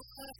what kind of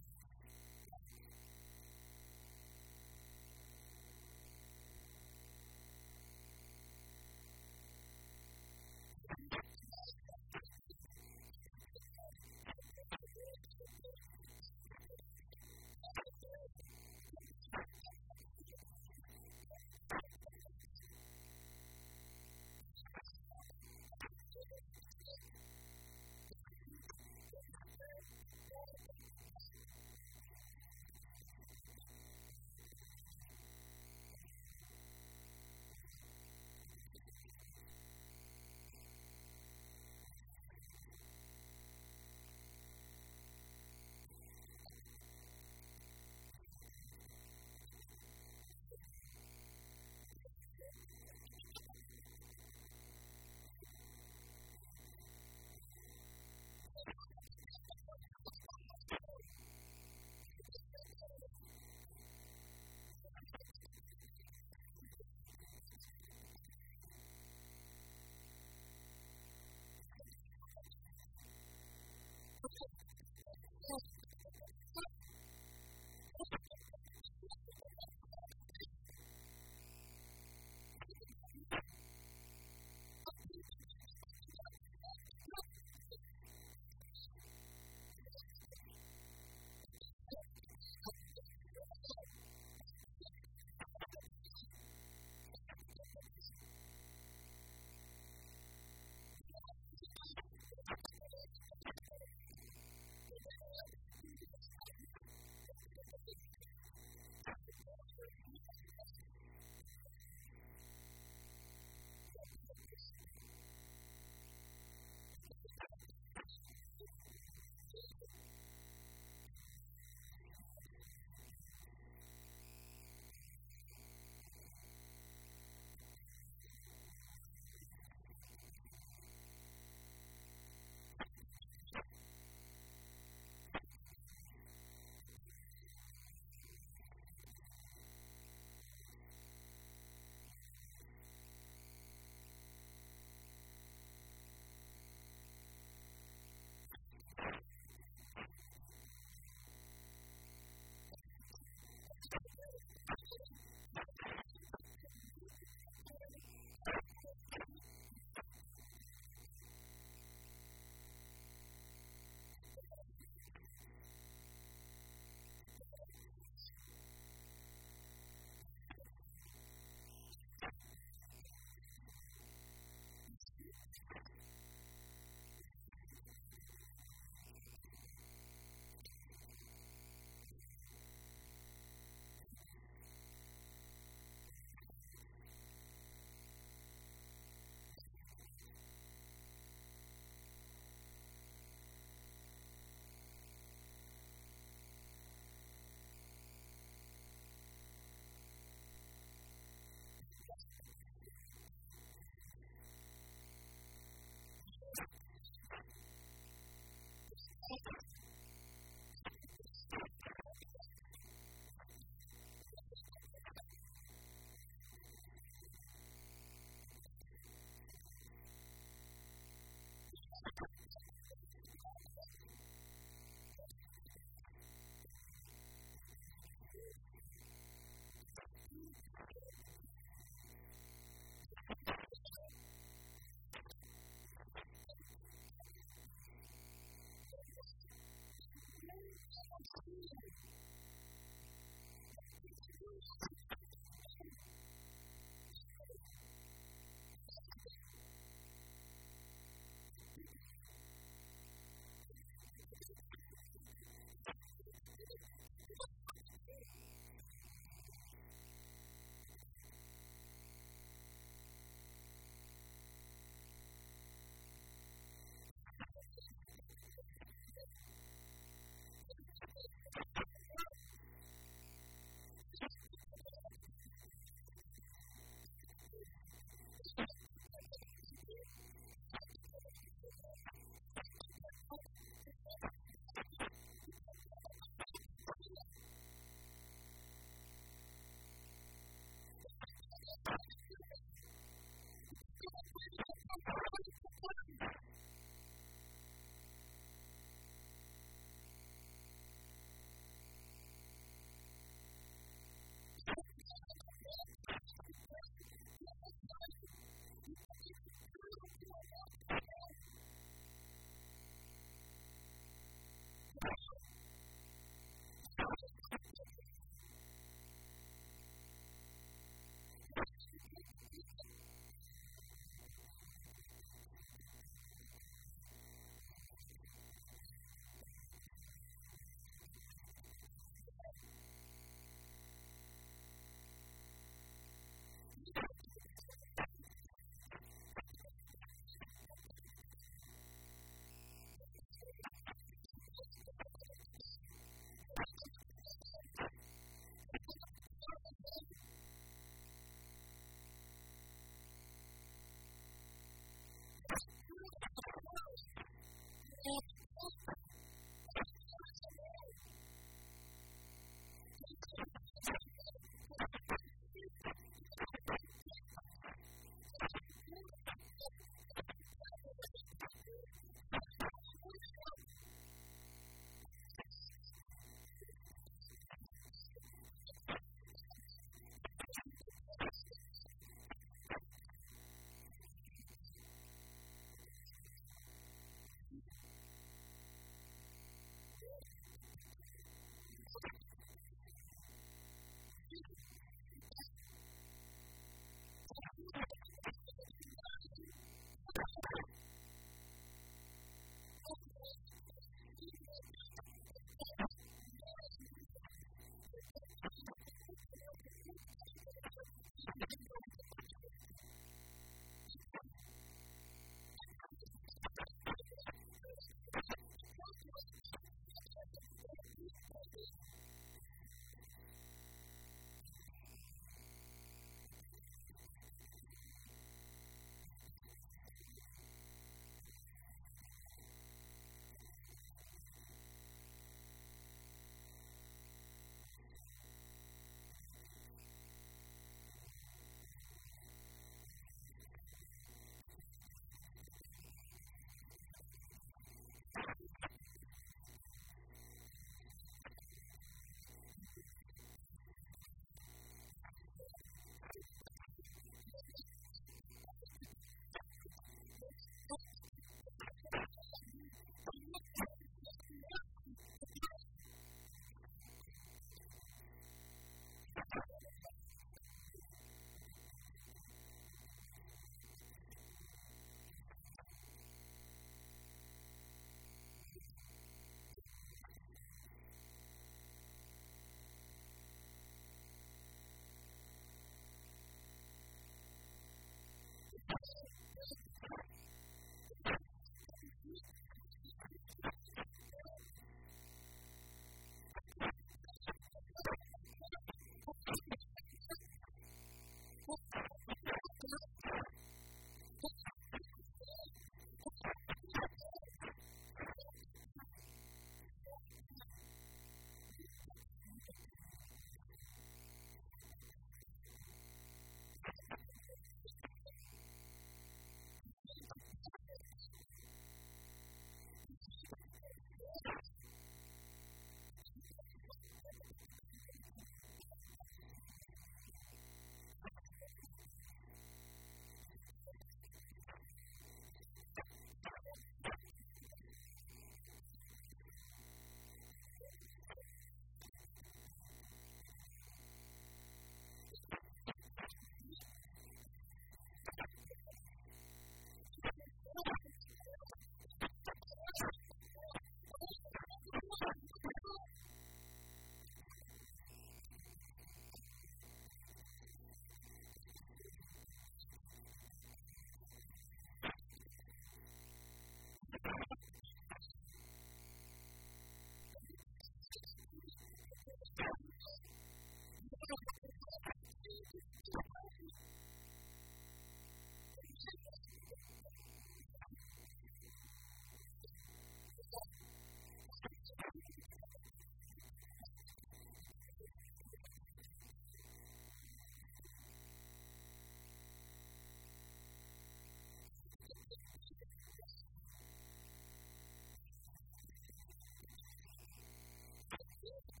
Yeah.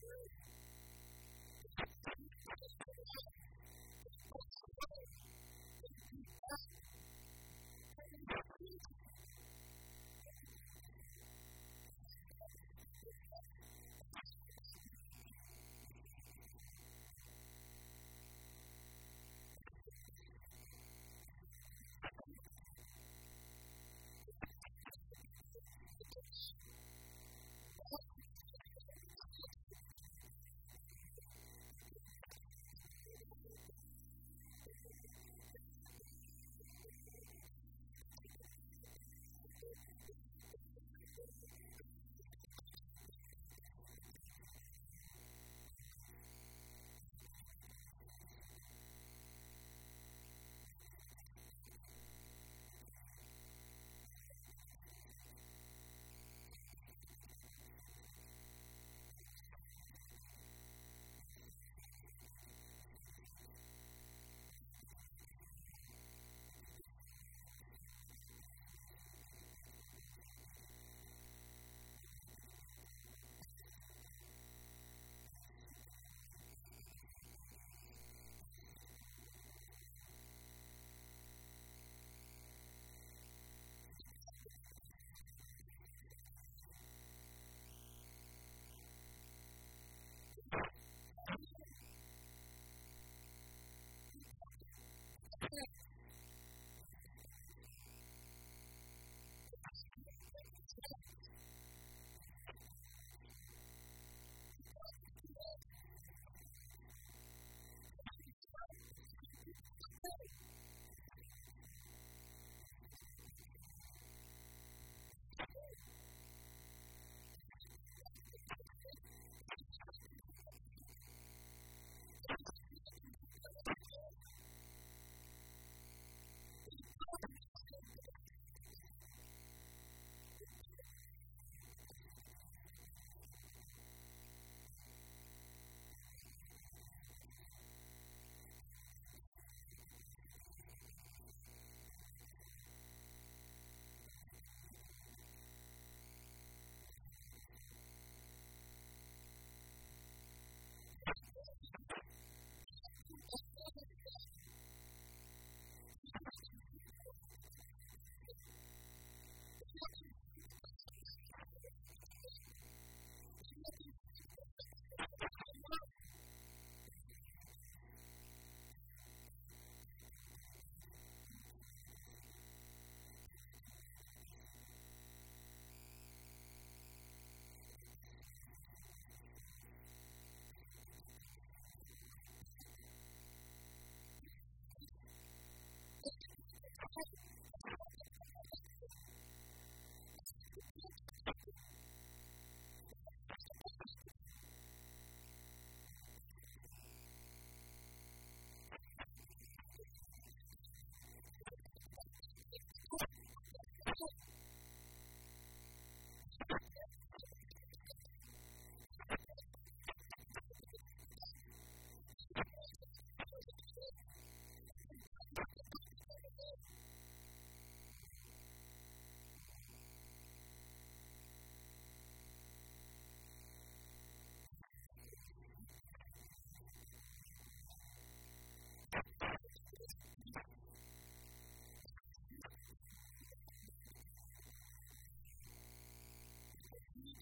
good.